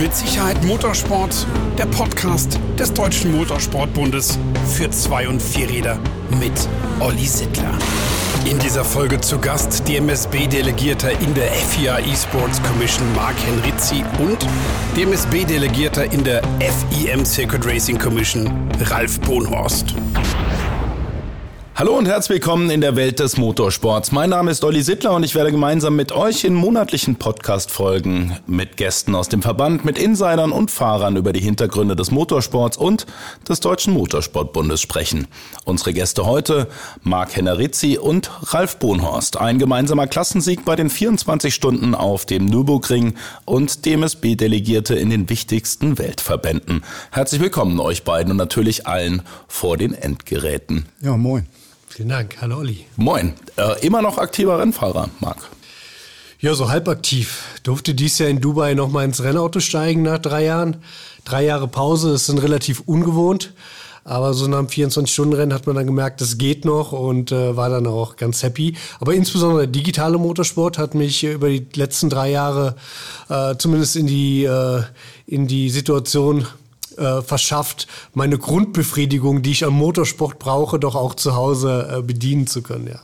Mit Sicherheit Motorsport, der Podcast des Deutschen Motorsportbundes für Zwei- und Vierräder mit Olli Sittler. In dieser Folge zu Gast DMSB-Delegierter in der FIA Esports Commission Mark Henrizzi und DMSB-Delegierter in der FIM Circuit Racing Commission Ralf Bohnhorst. Hallo und herzlich willkommen in der Welt des Motorsports. Mein Name ist Olli Sittler und ich werde gemeinsam mit euch in monatlichen Podcast-Folgen mit Gästen aus dem Verband, mit Insidern und Fahrern über die Hintergründe des Motorsports und des Deutschen Motorsportbundes sprechen. Unsere Gäste heute Marc Hennerizzi und Ralf Bohnhorst. Ein gemeinsamer Klassensieg bei den 24 Stunden auf dem Nürburgring und DMSB-Delegierte in den wichtigsten Weltverbänden. Herzlich willkommen euch beiden und natürlich allen vor den Endgeräten. Ja, moin. Vielen Dank. Hallo Olli. Moin. Äh, immer noch aktiver Rennfahrer, Marc. Ja, so halb aktiv. Durfte dies Jahr in Dubai nochmal ins Rennauto steigen nach drei Jahren. Drei Jahre Pause, das ist relativ ungewohnt. Aber so nach einem 24-Stunden-Rennen hat man dann gemerkt, das geht noch und äh, war dann auch ganz happy. Aber insbesondere der digitale Motorsport hat mich über die letzten drei Jahre äh, zumindest in die, äh, in die Situation äh, verschafft, meine Grundbefriedigung, die ich am Motorsport brauche, doch auch zu Hause äh, bedienen zu können, ja.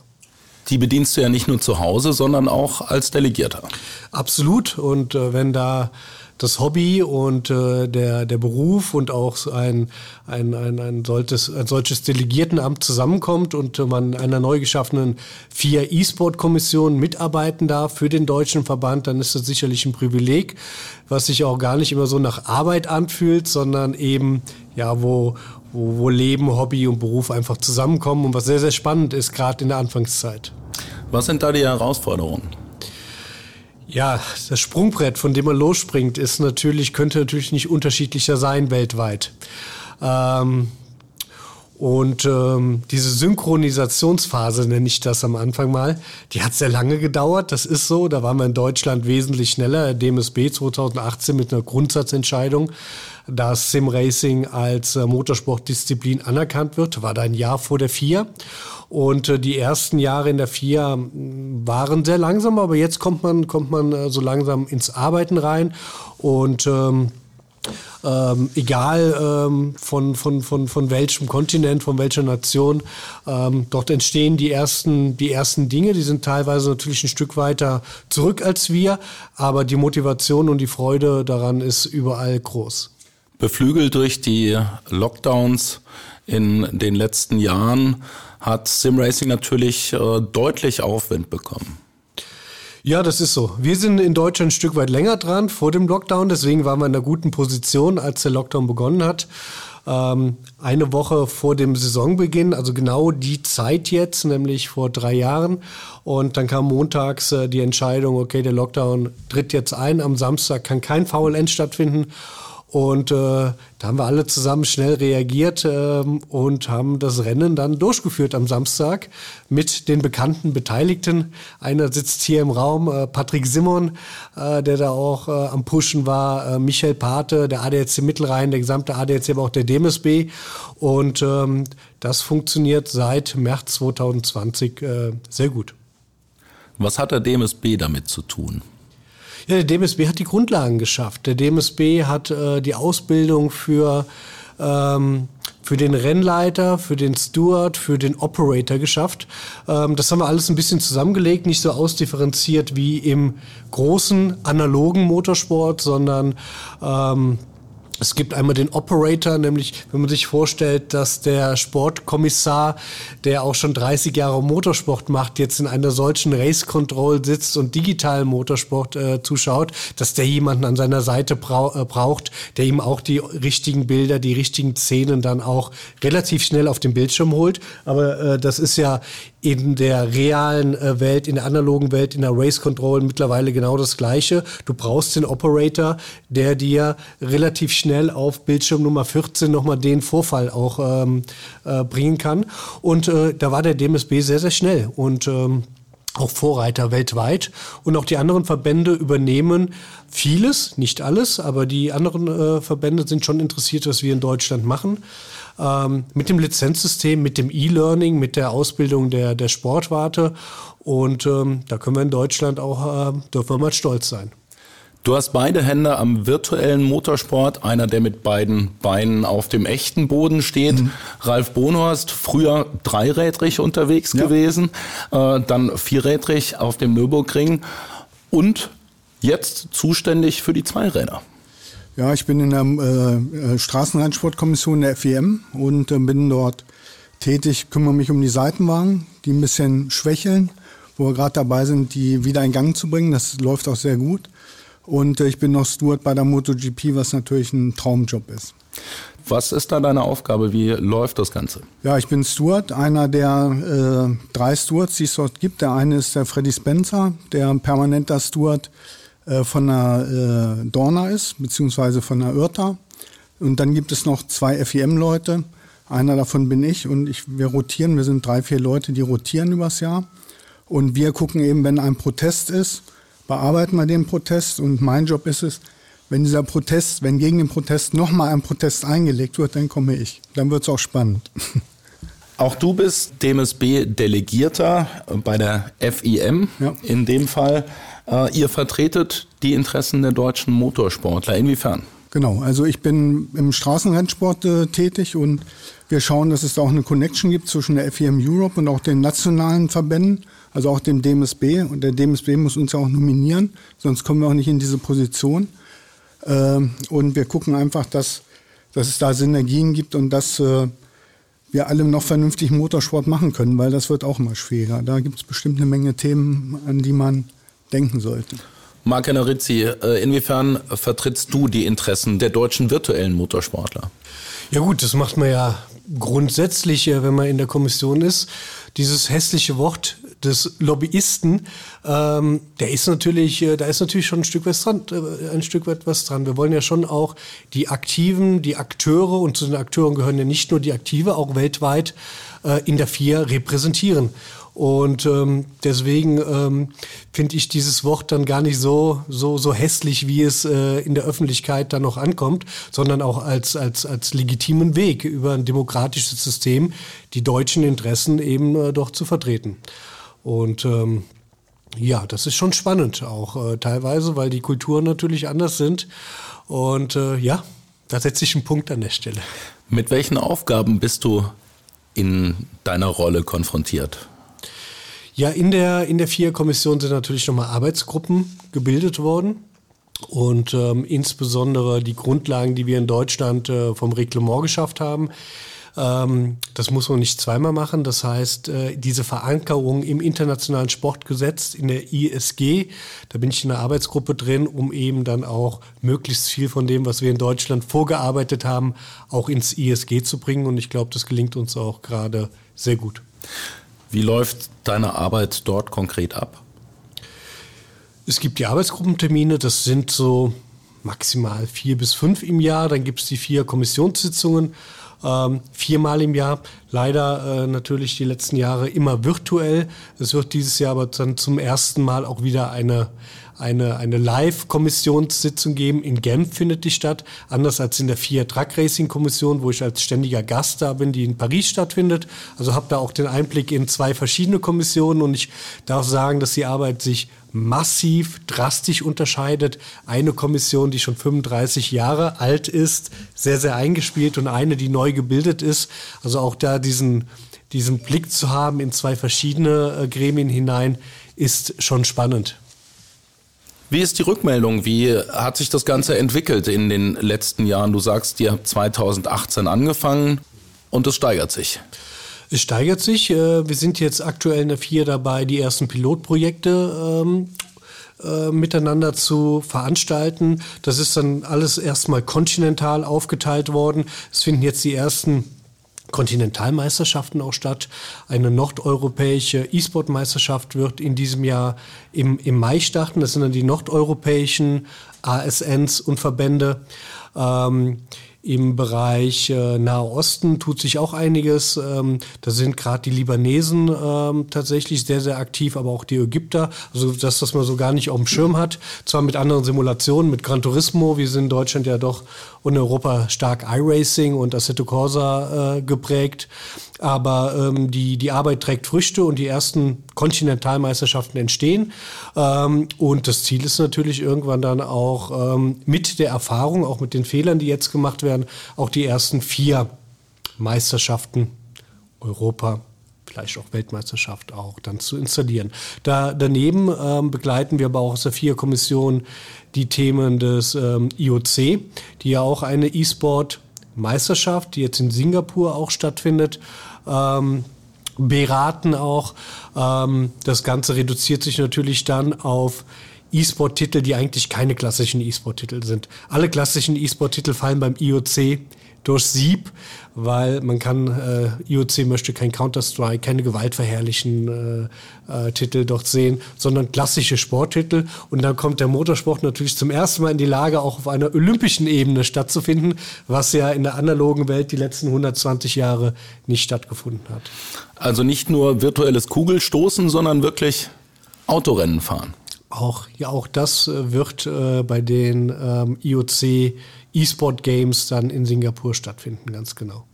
Die bedienst du ja nicht nur zu Hause, sondern auch als Delegierter. Absolut. Und äh, wenn da das Hobby und äh, der, der Beruf und auch ein, ein, ein, ein, solches, ein solches Delegiertenamt zusammenkommt und man einer neu geschaffenen FIA E-Sport-Kommission mitarbeiten darf für den deutschen Verband, dann ist das sicherlich ein Privileg, was sich auch gar nicht immer so nach Arbeit anfühlt, sondern eben, ja, wo, wo, wo Leben, Hobby und Beruf einfach zusammenkommen und was sehr, sehr spannend ist, gerade in der Anfangszeit. Was sind da die Herausforderungen? Ja, das Sprungbrett, von dem man losspringt, ist natürlich, könnte natürlich nicht unterschiedlicher sein weltweit. Ähm, und ähm, diese Synchronisationsphase nenne ich das am Anfang mal, die hat sehr lange gedauert. Das ist so. Da waren wir in Deutschland wesentlich schneller. DMSB 2018 mit einer Grundsatzentscheidung, dass Simracing als äh, Motorsportdisziplin anerkannt wird, war da ein Jahr vor der FIA. Und äh, die ersten Jahre in der FIA waren sehr langsam, aber jetzt kommt man, kommt man äh, so langsam ins Arbeiten rein. Und ähm, ähm, egal ähm, von, von, von, von welchem Kontinent, von welcher Nation. Ähm, dort entstehen die ersten, die ersten Dinge, die sind teilweise natürlich ein Stück weiter zurück als wir, aber die Motivation und die Freude daran ist überall groß. Beflügelt durch die Lockdowns in den letzten Jahren hat Simracing natürlich äh, deutlich Aufwind bekommen. Ja, das ist so. Wir sind in Deutschland ein Stück weit länger dran vor dem Lockdown. Deswegen waren wir in einer guten Position, als der Lockdown begonnen hat. Ähm, eine Woche vor dem Saisonbeginn, also genau die Zeit jetzt, nämlich vor drei Jahren. Und dann kam montags äh, die Entscheidung, okay, der Lockdown tritt jetzt ein. Am Samstag kann kein VLN stattfinden. Und äh, da haben wir alle zusammen schnell reagiert ähm, und haben das Rennen dann durchgeführt am Samstag mit den bekannten Beteiligten. Einer sitzt hier im Raum, äh, Patrick Simon, äh, der da auch äh, am Pushen war, äh, Michael Pate, der ADAC Mittelrhein, der gesamte ADAC, aber auch der DMSB. Und ähm, das funktioniert seit März 2020 äh, sehr gut. Was hat der DMSB damit zu tun? Ja, der DMSB hat die Grundlagen geschafft. Der DMSB hat äh, die Ausbildung für, ähm, für den Rennleiter, für den Steward, für den Operator geschafft. Ähm, das haben wir alles ein bisschen zusammengelegt, nicht so ausdifferenziert wie im großen analogen Motorsport, sondern ähm, es gibt einmal den Operator, nämlich wenn man sich vorstellt, dass der Sportkommissar, der auch schon 30 Jahre Motorsport macht, jetzt in einer solchen Race Control sitzt und digitalen Motorsport äh, zuschaut, dass der jemanden an seiner Seite brau äh, braucht, der ihm auch die richtigen Bilder, die richtigen Szenen dann auch relativ schnell auf den Bildschirm holt. Aber äh, das ist ja in der realen äh, Welt, in der analogen Welt, in der Race Control mittlerweile genau das Gleiche. Du brauchst den Operator, der dir relativ schnell auf Bildschirm Nummer 14 nochmal den Vorfall auch ähm, äh, bringen kann. Und äh, da war der DMSB sehr, sehr schnell und ähm, auch Vorreiter weltweit. Und auch die anderen Verbände übernehmen vieles, nicht alles, aber die anderen äh, Verbände sind schon interessiert, was wir in Deutschland machen ähm, mit dem Lizenzsystem, mit dem E-Learning, mit der Ausbildung der, der Sportwarte. Und ähm, da können wir in Deutschland auch, äh, dürfen wir mal stolz sein. Du hast beide Hände am virtuellen Motorsport, einer, der mit beiden Beinen auf dem echten Boden steht. Mhm. Ralf Bonhorst, früher dreirädrig unterwegs ja. gewesen, äh, dann vierrädrig auf dem Nürburgring und jetzt zuständig für die Zweiräder. Ja, ich bin in der äh, äh Straßenrennsportkommission der FEM und äh, bin dort tätig, kümmere mich um die Seitenwagen, die ein bisschen schwächeln, wo wir gerade dabei sind, die wieder in Gang zu bringen. Das läuft auch sehr gut. Und äh, ich bin noch Steward bei der MotoGP, was natürlich ein Traumjob ist. Was ist da deine Aufgabe? Wie läuft das Ganze? Ja, ich bin Steward, einer der äh, drei Stewards, die es dort gibt. Der eine ist der Freddy Spencer, der permanenter Steward äh, von der äh, Dorna ist, beziehungsweise von der Irta. Und dann gibt es noch zwei FEM-Leute. Einer davon bin ich und ich, wir rotieren. Wir sind drei, vier Leute, die rotieren übers Jahr. Und wir gucken eben, wenn ein Protest ist, bearbeiten wir den Protest. Und mein Job ist es, wenn dieser Protest, wenn gegen den Protest nochmal ein Protest eingelegt wird, dann komme ich. Dann wird es auch spannend. Auch du bist DMSB-Delegierter bei der FIM ja. in dem Fall. Äh, ihr vertretet die Interessen der deutschen Motorsportler. Inwiefern? Genau, also ich bin im Straßenrennsport äh, tätig und wir schauen, dass es da auch eine Connection gibt zwischen der FIM Europe und auch den nationalen Verbänden, also auch dem DMSB. Und der DMSB muss uns ja auch nominieren, sonst kommen wir auch nicht in diese Position. Ähm, und wir gucken einfach, dass, dass es da Synergien gibt und dass äh, wir alle noch vernünftig Motorsport machen können, weil das wird auch immer schwieriger. Da gibt es bestimmt eine Menge Themen, an die man denken sollte. Marc Hennerizzi, äh, inwiefern vertrittst du die Interessen der deutschen virtuellen Motorsportler? Ja gut, das macht man ja grundsätzlich, wenn man in der Kommission ist. Dieses hässliche Wort des Lobbyisten, ähm, der ist natürlich, äh, da ist natürlich schon ein Stück weit dran, äh, ein Stück weit was dran. Wir wollen ja schon auch die Aktiven, die Akteure und zu den Akteuren gehören ja nicht nur die Aktive, auch weltweit äh, in der FIA repräsentieren. Und ähm, deswegen ähm, finde ich dieses Wort dann gar nicht so, so, so hässlich, wie es äh, in der Öffentlichkeit dann noch ankommt, sondern auch als, als, als legitimen Weg über ein demokratisches System die deutschen Interessen eben äh, doch zu vertreten. Und ähm, ja, das ist schon spannend auch äh, teilweise, weil die Kulturen natürlich anders sind. Und äh, ja, da setze ich einen Punkt an der Stelle. Mit welchen Aufgaben bist du in deiner Rolle konfrontiert? Ja, in der, in der FIA-Kommission sind natürlich nochmal Arbeitsgruppen gebildet worden. Und ähm, insbesondere die Grundlagen, die wir in Deutschland äh, vom Reglement geschafft haben, das muss man nicht zweimal machen. Das heißt, äh, diese Verankerung im internationalen Sportgesetz, in der ISG, da bin ich in einer Arbeitsgruppe drin, um eben dann auch möglichst viel von dem, was wir in Deutschland vorgearbeitet haben, auch ins ISG zu bringen. Und ich glaube, das gelingt uns auch gerade sehr gut. Wie läuft deine Arbeit dort konkret ab? Es gibt die Arbeitsgruppentermine, das sind so maximal vier bis fünf im Jahr. Dann gibt es die vier Kommissionssitzungen, ähm, viermal im Jahr. Leider äh, natürlich die letzten Jahre immer virtuell. Es wird dieses Jahr aber dann zum ersten Mal auch wieder eine eine, eine Live-Kommissionssitzung geben. In Genf findet die statt, anders als in der Fiat Truck Racing Kommission, wo ich als ständiger Gast da bin, die in Paris stattfindet. Also habe da auch den Einblick in zwei verschiedene Kommissionen und ich darf sagen, dass die Arbeit sich massiv, drastisch unterscheidet. Eine Kommission, die schon 35 Jahre alt ist, sehr, sehr eingespielt und eine, die neu gebildet ist. Also auch da diesen, diesen Blick zu haben in zwei verschiedene äh, Gremien hinein, ist schon spannend. Wie ist die Rückmeldung? Wie hat sich das Ganze entwickelt in den letzten Jahren? Du sagst, ihr habt 2018 angefangen und es steigert sich. Es steigert sich. Äh, wir sind jetzt aktuell in der Vier dabei, die ersten Pilotprojekte ähm, äh, miteinander zu veranstalten. Das ist dann alles erstmal kontinental aufgeteilt worden. Es finden jetzt die ersten Kontinentalmeisterschaften auch statt. Eine nordeuropäische E-Sport-Meisterschaft wird in diesem Jahr im, im Mai starten. Das sind dann die nordeuropäischen ASNs und Verbände. Ähm, Im Bereich äh, Nahe Osten tut sich auch einiges. Ähm, da sind gerade die Libanesen ähm, tatsächlich sehr, sehr aktiv, aber auch die Ägypter. Also das, was man so gar nicht auf dem Schirm hat. Zwar mit anderen Simulationen, mit Gran Turismo. Wir sind in Deutschland ja doch und Europa stark iRacing und Assetto Corsa äh, geprägt. Aber ähm, die, die Arbeit trägt Früchte und die ersten Kontinentalmeisterschaften entstehen. Ähm, und das Ziel ist natürlich irgendwann dann auch ähm, mit der Erfahrung, auch mit den Fehlern, die jetzt gemacht werden, auch die ersten vier Meisterschaften Europa, vielleicht auch Weltmeisterschaft auch dann zu installieren. Da, daneben ähm, begleiten wir aber auch aus der FIA-Kommission die Themen des ähm, IOC, die ja auch eine E-Sport-Meisterschaft, die jetzt in Singapur auch stattfindet, ähm, beraten auch. Ähm, das Ganze reduziert sich natürlich dann auf E-Sport-Titel, die eigentlich keine klassischen E-Sport-Titel sind. Alle klassischen E-Sport-Titel fallen beim IOC durch Sieb, weil man kann, äh, IOC möchte kein Counter-Strike, keine gewaltverherrlichen äh, äh, Titel dort sehen, sondern klassische Sporttitel. Und dann kommt der Motorsport natürlich zum ersten Mal in die Lage, auch auf einer olympischen Ebene stattzufinden, was ja in der analogen Welt die letzten 120 Jahre nicht stattgefunden hat. Also nicht nur virtuelles Kugelstoßen, sondern wirklich Autorennen fahren. Auch, ja, auch das äh, wird äh, bei den ähm, IOC E-Sport Games dann in Singapur stattfinden, ganz genau.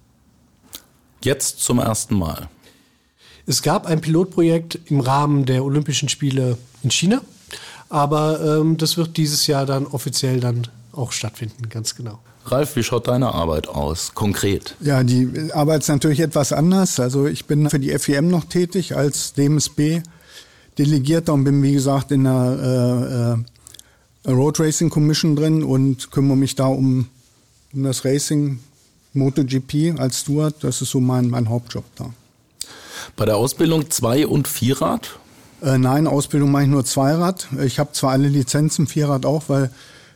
Jetzt zum ersten Mal. Es gab ein Pilotprojekt im Rahmen der Olympischen Spiele in China, aber ähm, das wird dieses Jahr dann offiziell dann auch stattfinden, ganz genau. Ralf, wie schaut deine Arbeit aus, konkret? Ja, die Arbeit ist natürlich etwas anders. Also ich bin für die FEM noch tätig als DMSB Delegierter und bin, wie gesagt, in der äh, äh, Road Racing Commission drin und kümmere mich da um, um das Racing MotoGP als Steward. Das ist so mein, mein Hauptjob da. Bei der Ausbildung Zwei- und Vierrad? Äh, nein, Ausbildung mache ich nur Zweirad. Ich habe zwar alle Lizenzen, Vierrad auch, weil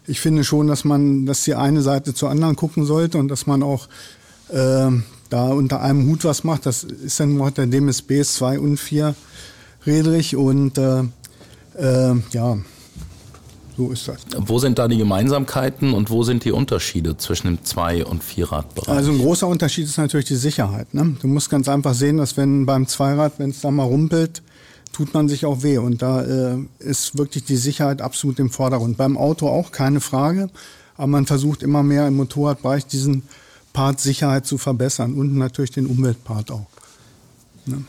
ich finde schon, dass man, dass die eine Seite zur anderen gucken sollte und dass man auch äh, da unter einem Hut was macht. Das ist dann noch der DMSB 2 und 4 Redrich und äh, äh, ja, so ist das. Wo sind da die Gemeinsamkeiten und wo sind die Unterschiede zwischen dem Zwei- und Vierradbereich? Also ein großer Unterschied ist natürlich die Sicherheit. Ne? Du musst ganz einfach sehen, dass wenn beim Zweirad, wenn es da mal rumpelt, tut man sich auch weh. Und da äh, ist wirklich die Sicherheit absolut im Vordergrund. Beim Auto auch keine Frage, aber man versucht immer mehr im Motorradbereich diesen Part Sicherheit zu verbessern und natürlich den Umweltpart auch. Ne?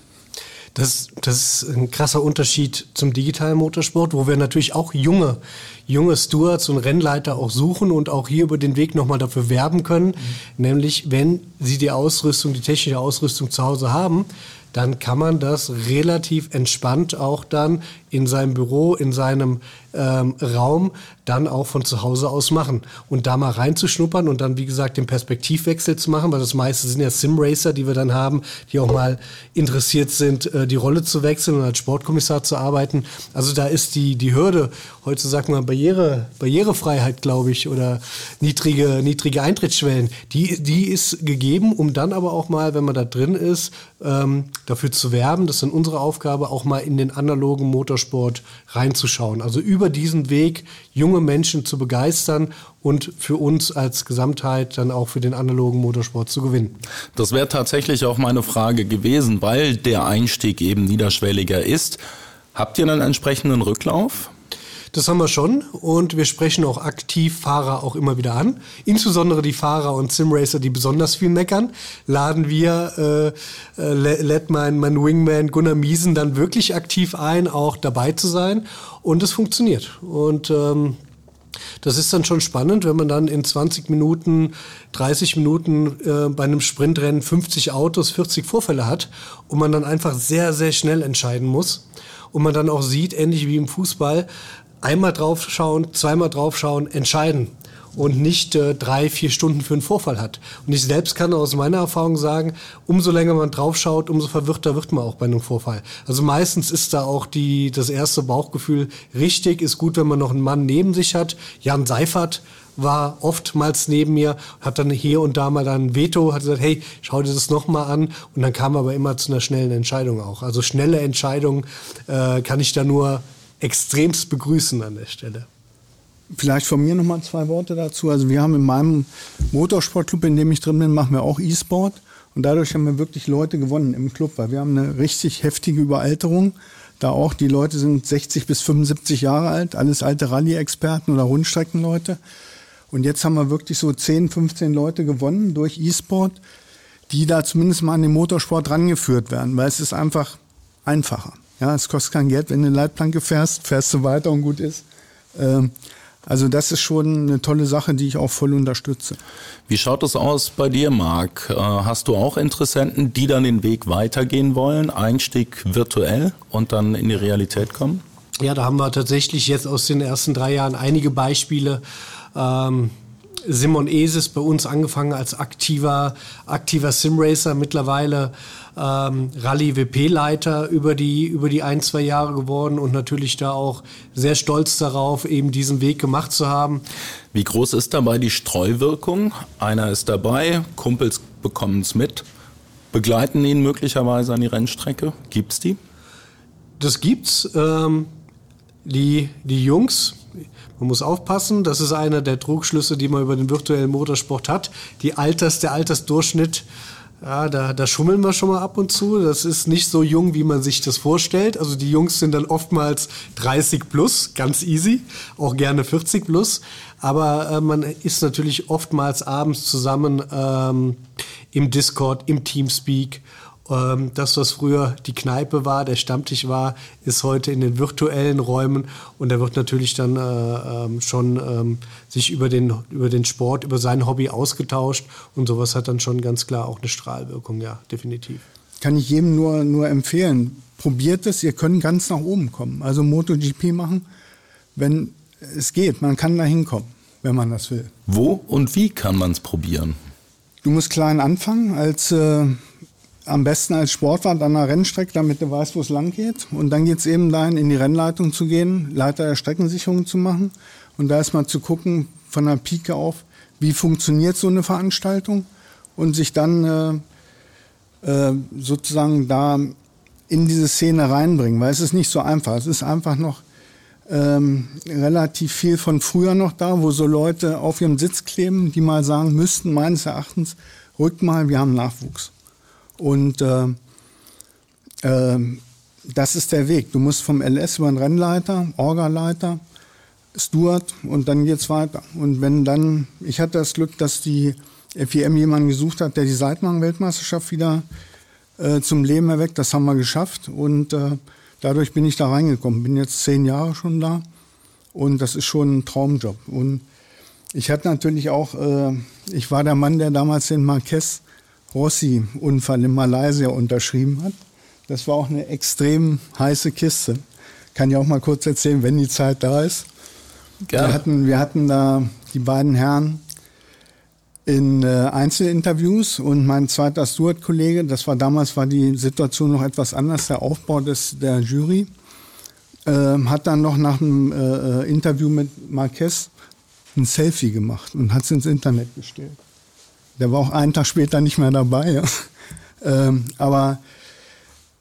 Das, das ist ein krasser Unterschied zum digitalen Motorsport, wo wir natürlich auch junge, junge Stewards und Rennleiter auch suchen und auch hier über den Weg nochmal dafür werben können. Mhm. Nämlich, wenn sie die Ausrüstung, die technische Ausrüstung zu Hause haben, dann kann man das relativ entspannt auch dann in seinem Büro, in seinem ähm, Raum dann auch von zu Hause aus machen. Und da mal reinzuschnuppern und dann, wie gesagt, den Perspektivwechsel zu machen, weil das meiste sind ja Simracer, die wir dann haben, die auch mal interessiert sind, äh, die Rolle zu wechseln und als Sportkommissar zu arbeiten. Also da ist die, die Hürde, heute sagt man Barriere, Barrierefreiheit, glaube ich, oder niedrige, niedrige Eintrittsschwellen, die, die ist gegeben, um dann aber auch mal, wenn man da drin ist, ähm, dafür zu werben, das ist dann unsere Aufgabe, auch mal in den analogen Motorsport reinzuschauen. Also über diesen Weg junge Menschen zu begeistern und für uns als Gesamtheit dann auch für den analogen Motorsport zu gewinnen. Das wäre tatsächlich auch meine Frage gewesen, weil der Einstieg eben niederschwelliger ist. Habt ihr einen entsprechenden Rücklauf? Das haben wir schon und wir sprechen auch aktiv Fahrer auch immer wieder an. Insbesondere die Fahrer und Simracer, die besonders viel meckern, laden wir, äh, äh, lädt mein, mein Wingman Gunnar Miesen dann wirklich aktiv ein, auch dabei zu sein und es funktioniert. Und ähm, das ist dann schon spannend, wenn man dann in 20 Minuten, 30 Minuten äh, bei einem Sprintrennen 50 Autos, 40 Vorfälle hat und man dann einfach sehr, sehr schnell entscheiden muss. Und man dann auch sieht, ähnlich wie im Fußball, einmal draufschauen, zweimal draufschauen, entscheiden und nicht äh, drei, vier Stunden für einen Vorfall hat. Und ich selbst kann aus meiner Erfahrung sagen, umso länger man draufschaut, umso verwirrter wird man auch bei einem Vorfall. Also meistens ist da auch die, das erste Bauchgefühl richtig, ist gut, wenn man noch einen Mann neben sich hat. Jan Seifert war oftmals neben mir, hat dann hier und da mal dann Veto, hat gesagt, hey, schau dir das nochmal an. Und dann kam aber immer zu einer schnellen Entscheidung auch. Also schnelle Entscheidungen äh, kann ich da nur extremst begrüßen an der Stelle. Vielleicht von mir nochmal zwei Worte dazu. Also wir haben in meinem Motorsportclub, in dem ich drin bin, machen wir auch E-Sport. Und dadurch haben wir wirklich Leute gewonnen im Club, weil wir haben eine richtig heftige Überalterung. Da auch die Leute sind 60 bis 75 Jahre alt, alles alte Rallye-Experten oder Rundstreckenleute. Und jetzt haben wir wirklich so 10, 15 Leute gewonnen durch E-Sport, die da zumindest mal an den Motorsport rangeführt werden, weil es ist einfach einfacher. Ja, es kostet kein Geld, wenn du eine Leitplanke fährst, fährst du weiter und gut ist. Ähm, also das ist schon eine tolle Sache, die ich auch voll unterstütze. Wie schaut es aus bei dir, Marc? Äh, hast du auch Interessenten, die dann den Weg weitergehen wollen, Einstieg virtuell und dann in die Realität kommen? Ja, da haben wir tatsächlich jetzt aus den ersten drei Jahren einige Beispiele. Ähm, Simon Eses bei uns angefangen als aktiver, aktiver Simracer, mittlerweile ähm, Rallye-WP-Leiter über die, über die ein, zwei Jahre geworden und natürlich da auch sehr stolz darauf, eben diesen Weg gemacht zu haben. Wie groß ist dabei die Streuwirkung? Einer ist dabei, Kumpels bekommen es mit, begleiten ihn möglicherweise an die Rennstrecke. Gibt's die? Das gibt's. Ähm, die, die Jungs, man muss aufpassen, das ist einer der Trugschlüsse, die man über den virtuellen Motorsport hat. Die Alters, der Altersdurchschnitt ja, da, da schummeln wir schon mal ab und zu. Das ist nicht so jung, wie man sich das vorstellt. Also die Jungs sind dann oftmals 30 plus, ganz easy, auch gerne 40 plus. Aber äh, man ist natürlich oftmals abends zusammen ähm, im Discord, im Teamspeak ähm, das, was früher die Kneipe war, der Stammtisch war, ist heute in den virtuellen Räumen und da wird natürlich dann äh, ähm, schon ähm, sich über den, über den Sport, über sein Hobby ausgetauscht und sowas hat dann schon ganz klar auch eine Strahlwirkung, ja, definitiv. Kann ich jedem nur, nur empfehlen. Probiert es, ihr könnt ganz nach oben kommen. Also MotoGP machen, wenn es geht, man kann da hinkommen, wenn man das will. Wo und wie kann man es probieren? Du musst klein anfangen als äh, am besten als Sportwart an der Rennstrecke, damit du weißt, wo es lang geht. Und dann geht es eben dahin, in die Rennleitung zu gehen, Leiter der Streckensicherung zu machen und da erstmal zu gucken, von der Pike auf, wie funktioniert so eine Veranstaltung und sich dann äh, äh, sozusagen da in diese Szene reinbringen, weil es ist nicht so einfach. Es ist einfach noch ähm, relativ viel von früher noch da, wo so Leute auf ihrem Sitz kleben, die mal sagen müssten, meines Erachtens, rückt mal, wir haben Nachwuchs. Und äh, äh, das ist der Weg. Du musst vom LS über den Rennleiter, Orgaleiter, Steward und dann geht's weiter. Und wenn dann, ich hatte das Glück, dass die FIM jemanden gesucht hat, der die Seitenwagen-Weltmeisterschaft wieder äh, zum Leben erweckt. Das haben wir geschafft und äh, dadurch bin ich da reingekommen. Bin jetzt zehn Jahre schon da und das ist schon ein Traumjob. Und ich hatte natürlich auch, äh, ich war der Mann, der damals den Marquez Rossi-Unfall in Malaysia unterschrieben hat. Das war auch eine extrem heiße Kiste. Kann ja auch mal kurz erzählen, wenn die Zeit da ist. Wir hatten, wir hatten da die beiden Herren in äh, Einzelinterviews und mein zweiter Steward-Kollege, das war damals war die Situation noch etwas anders, der Aufbau des, der Jury, äh, hat dann noch nach einem äh, äh, Interview mit Marquez ein Selfie gemacht und hat es ins Internet gestellt. Der war auch einen Tag später nicht mehr dabei. Ähm, aber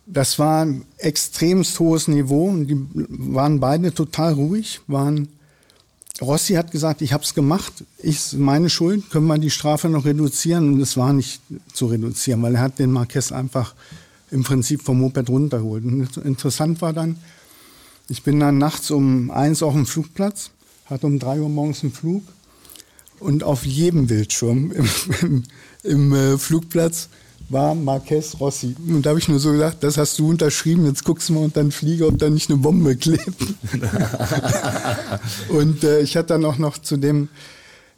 das war ein extremst hohes Niveau die waren beide total ruhig, waren Rossi hat gesagt, ich habe es gemacht, ich meine Schuld, können wir die Strafe noch reduzieren? Und es war nicht zu reduzieren, weil er hat den Marquez einfach im Prinzip vom Moped runtergeholt. Und interessant war dann, ich bin dann nachts um eins auf dem Flugplatz, hatte um drei Uhr morgens einen Flug und auf jedem Bildschirm im, im, im äh, Flugplatz war Marquez Rossi. Und da habe ich nur so gedacht, das hast du unterschrieben, jetzt guckst du mal unter den Flieger, ob da nicht eine Bombe klebt. und äh, ich hatte dann auch noch zu dem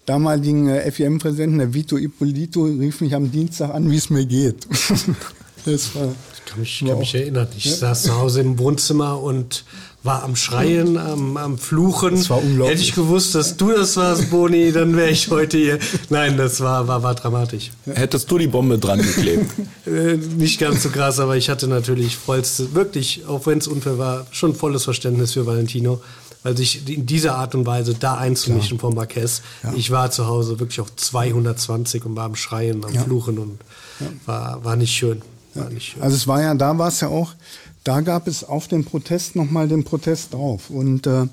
damaligen äh, FIM-Präsidenten, der Vito Ippolito, rief mich am Dienstag an, wie es mir geht. das war, ich kann mich, kann mich erinnern. Ich ja? saß zu Hause im Wohnzimmer und war am Schreien, am, am Fluchen. Das war unglaublich. Hätte ich gewusst, dass du das warst, Boni, dann wäre ich heute hier. Nein, das war, war, war dramatisch. Hättest du die Bombe dran geklebt? Äh, nicht ganz so krass, aber ich hatte natürlich vollste, wirklich, auch wenn es unfair war, schon volles Verständnis für Valentino. Weil sich in dieser Art und Weise da einzumischen ja. von Marquez. Ja. Ich war zu Hause wirklich auf 220 und war am Schreien, am ja. Fluchen und war, war nicht schön. Schön. Also es war ja, da war es ja auch, da gab es auf den Protest nochmal den Protest drauf. Und äh,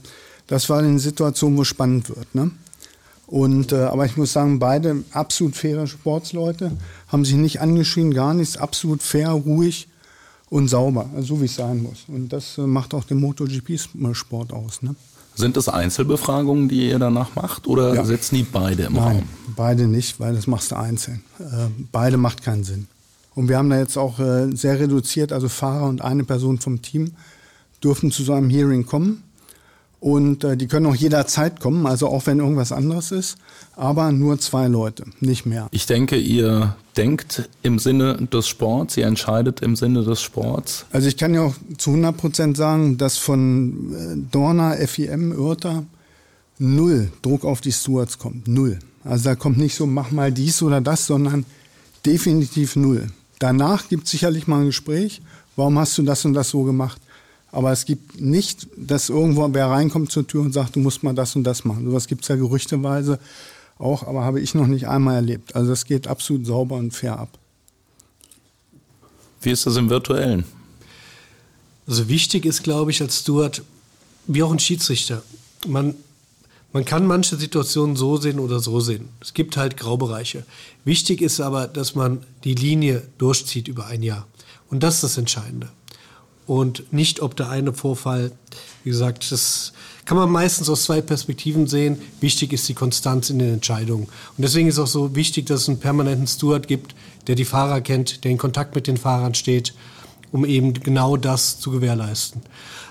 Das war eine Situation, wo es spannend wird. Ne? Und, äh, aber ich muss sagen, beide absolut faire Sportsleute, haben sich nicht angeschrien, gar nichts, absolut fair, ruhig und sauber, also so wie es sein muss. Und das äh, macht auch den MotoGP-Sport aus. Ne? Sind das Einzelbefragungen, die ihr danach macht oder ja. setzen die beide im Nein, Raum? Beide nicht, weil das machst du einzeln. Äh, beide macht keinen Sinn. Und wir haben da jetzt auch äh, sehr reduziert, also Fahrer und eine Person vom Team dürfen zu so einem Hearing kommen. Und äh, die können auch jederzeit kommen, also auch wenn irgendwas anderes ist, aber nur zwei Leute, nicht mehr. Ich denke, ihr denkt im Sinne des Sports, ihr entscheidet im Sinne des Sports. Also ich kann ja auch zu 100 Prozent sagen, dass von äh, Dorna, FIM, Örter null Druck auf die Stewards kommt. Null. Also da kommt nicht so, mach mal dies oder das, sondern definitiv null. Danach gibt es sicherlich mal ein Gespräch. Warum hast du das und das so gemacht? Aber es gibt nicht, dass irgendwo wer reinkommt zur Tür und sagt, du musst mal das und das machen. Sowas gibt es ja gerüchteweise auch, aber habe ich noch nicht einmal erlebt. Also das geht absolut sauber und fair ab. Wie ist das im Virtuellen? Also wichtig ist, glaube ich, als Steward, wie auch ein Schiedsrichter, man, man kann manche Situationen so sehen oder so sehen. Es gibt halt Graubereiche. Wichtig ist aber, dass man die Linie durchzieht über ein Jahr. Und das ist das Entscheidende und nicht, ob der eine Vorfall, wie gesagt, das kann man meistens aus zwei Perspektiven sehen. Wichtig ist die Konstanz in den Entscheidungen. Und deswegen ist auch so wichtig, dass es einen permanenten Steward gibt, der die Fahrer kennt, der in Kontakt mit den Fahrern steht, um eben genau das zu gewährleisten.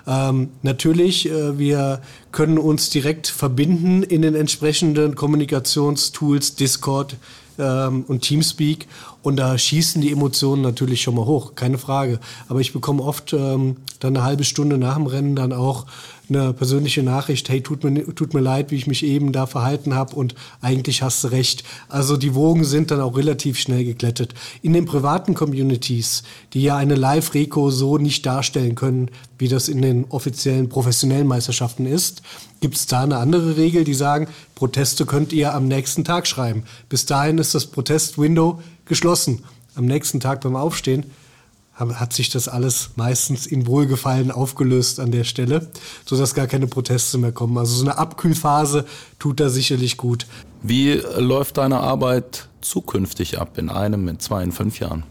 Ähm, natürlich, äh, wir können uns direkt verbinden in den entsprechenden Kommunikationstools, Discord, ähm, und Teamspeak und da schießen die Emotionen natürlich schon mal hoch, keine Frage. Aber ich bekomme oft ähm, dann eine halbe Stunde nach dem Rennen dann auch eine persönliche Nachricht, hey, tut mir, tut mir leid, wie ich mich eben da verhalten habe und eigentlich hast du recht. Also die Wogen sind dann auch relativ schnell geglättet. In den privaten Communities, die ja eine Live-Reco so nicht darstellen können, wie das in den offiziellen professionellen Meisterschaften ist, gibt es da eine andere Regel, die sagen, Proteste könnt ihr am nächsten Tag schreiben. Bis dahin ist das Protest-Window geschlossen. Am nächsten Tag beim Aufstehen hat sich das alles meistens in Wohlgefallen aufgelöst an der Stelle, sodass gar keine Proteste mehr kommen. Also so eine Abkühlphase tut da sicherlich gut. Wie läuft deine Arbeit zukünftig ab, in einem, in zwei, in fünf Jahren?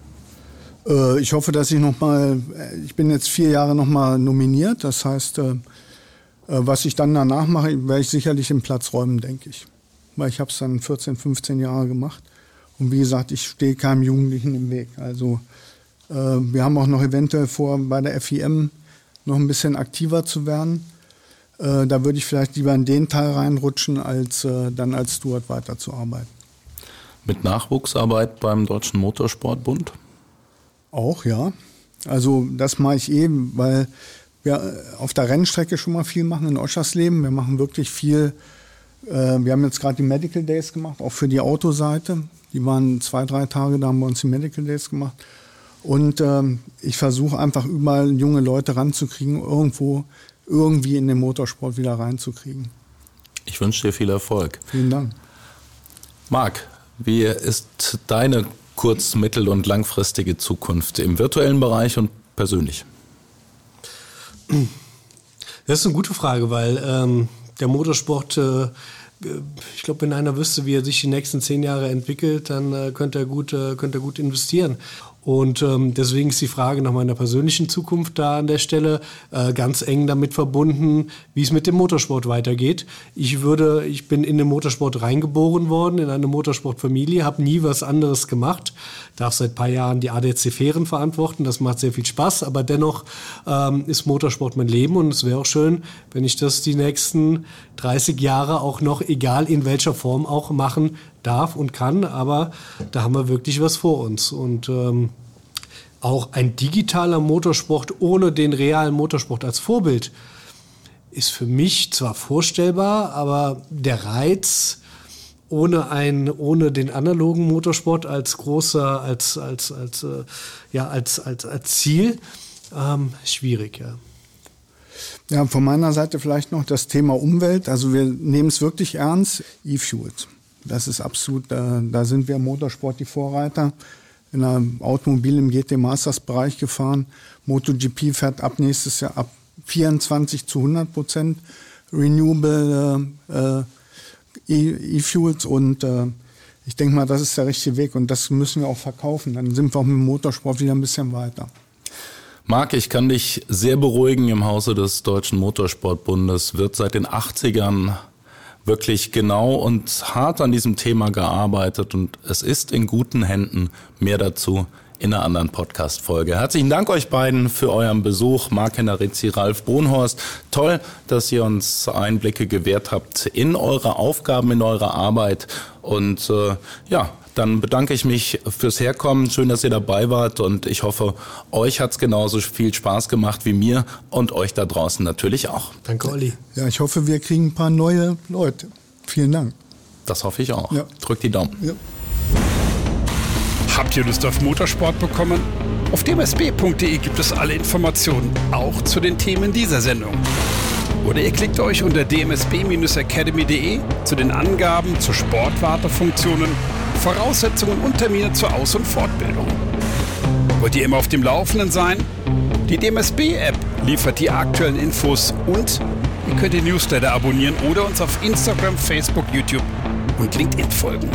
Äh, ich hoffe, dass ich noch mal, äh, ich bin jetzt vier Jahre noch mal nominiert. Das heißt, äh, was ich dann danach mache, werde ich sicherlich den Platz räumen, denke ich. Weil ich habe es dann 14, 15 Jahre gemacht. Und wie gesagt, ich stehe keinem Jugendlichen im Weg. Also äh, wir haben auch noch eventuell vor, bei der FIM noch ein bisschen aktiver zu werden. Äh, da würde ich vielleicht lieber in den Teil reinrutschen, als äh, dann als Steward weiterzuarbeiten. Mit Nachwuchsarbeit beim Deutschen Motorsportbund? Auch, ja. Also das mache ich eben, weil wir auf der Rennstrecke schon mal viel machen in Oschersleben. Wir machen wirklich viel. wir haben jetzt gerade die Medical Days gemacht, auch für die Autoseite. Die waren zwei, drei Tage, da haben wir uns die Medical Days gemacht. Und ähm, ich versuche einfach überall junge Leute ranzukriegen, irgendwo irgendwie in den Motorsport wieder reinzukriegen. Ich wünsche dir viel Erfolg. Vielen Dank. Marc, wie ist deine kurz-, mittel- und langfristige Zukunft im virtuellen Bereich und persönlich? Das ist eine gute Frage, weil ähm, der Motorsport, äh, ich glaube, wenn einer wüsste, wie er sich die nächsten zehn Jahre entwickelt, dann äh, könnte, er gut, äh, könnte er gut investieren. Und ähm, deswegen ist die Frage nach meiner persönlichen Zukunft da an der Stelle äh, ganz eng damit verbunden, wie es mit dem Motorsport weitergeht. Ich würde, ich bin in den Motorsport reingeboren worden, in eine Motorsportfamilie, habe nie was anderes gemacht, darf seit paar Jahren die ADC Fähren verantworten. Das macht sehr viel Spaß, aber dennoch ähm, ist Motorsport mein Leben und es wäre auch schön, wenn ich das die nächsten 30 Jahre auch noch, egal in welcher Form auch machen darf und kann, aber da haben wir wirklich was vor uns. Und ähm, auch ein digitaler Motorsport ohne den realen Motorsport als Vorbild ist für mich zwar vorstellbar, aber der Reiz ohne, ein, ohne den analogen Motorsport als großer, als, als, als, äh, ja, als, als, als Ziel, ähm, schwierig, ja. Ja, von meiner Seite vielleicht noch das Thema Umwelt. Also wir nehmen es wirklich ernst. E-Fuels. Das ist absolut, da, da sind wir im Motorsport die Vorreiter. In einem Automobil im GT Masters Bereich gefahren. MotoGP fährt ab nächstes Jahr ab 24 zu 100 Prozent Renewable äh, E-Fuels und äh, ich denke mal, das ist der richtige Weg und das müssen wir auch verkaufen. Dann sind wir auch mit dem Motorsport wieder ein bisschen weiter. Marc, ich kann dich sehr beruhigen. Im Hause des Deutschen Motorsportbundes wird seit den 80ern wirklich genau und hart an diesem Thema gearbeitet und es ist in guten Händen. Mehr dazu in einer anderen Podcast-Folge. Herzlichen Dank euch beiden für euren Besuch. Marc Hennerizzi, Ralf Brunhorst. Toll, dass ihr uns Einblicke gewährt habt in eure Aufgaben, in eure Arbeit. Und äh, ja, dann bedanke ich mich fürs Herkommen. Schön, dass ihr dabei wart und ich hoffe, euch hat es genauso viel Spaß gemacht wie mir und euch da draußen natürlich auch. Danke, Olli. Ja, ich hoffe, wir kriegen ein paar neue Leute. Vielen Dank. Das hoffe ich auch. Ja. Drückt die Daumen. Ja. Habt ihr Lust auf Motorsport bekommen? Auf dmsb.de gibt es alle Informationen, auch zu den Themen dieser Sendung. Oder ihr klickt euch unter dmsb-academy.de zu den Angaben zu Sportwartefunktionen, Voraussetzungen und Termine zur Aus- und Fortbildung. Wollt ihr immer auf dem Laufenden sein? Die DMSB-App liefert die aktuellen Infos und ihr könnt den Newsletter abonnieren oder uns auf Instagram, Facebook, YouTube und LinkedIn folgen.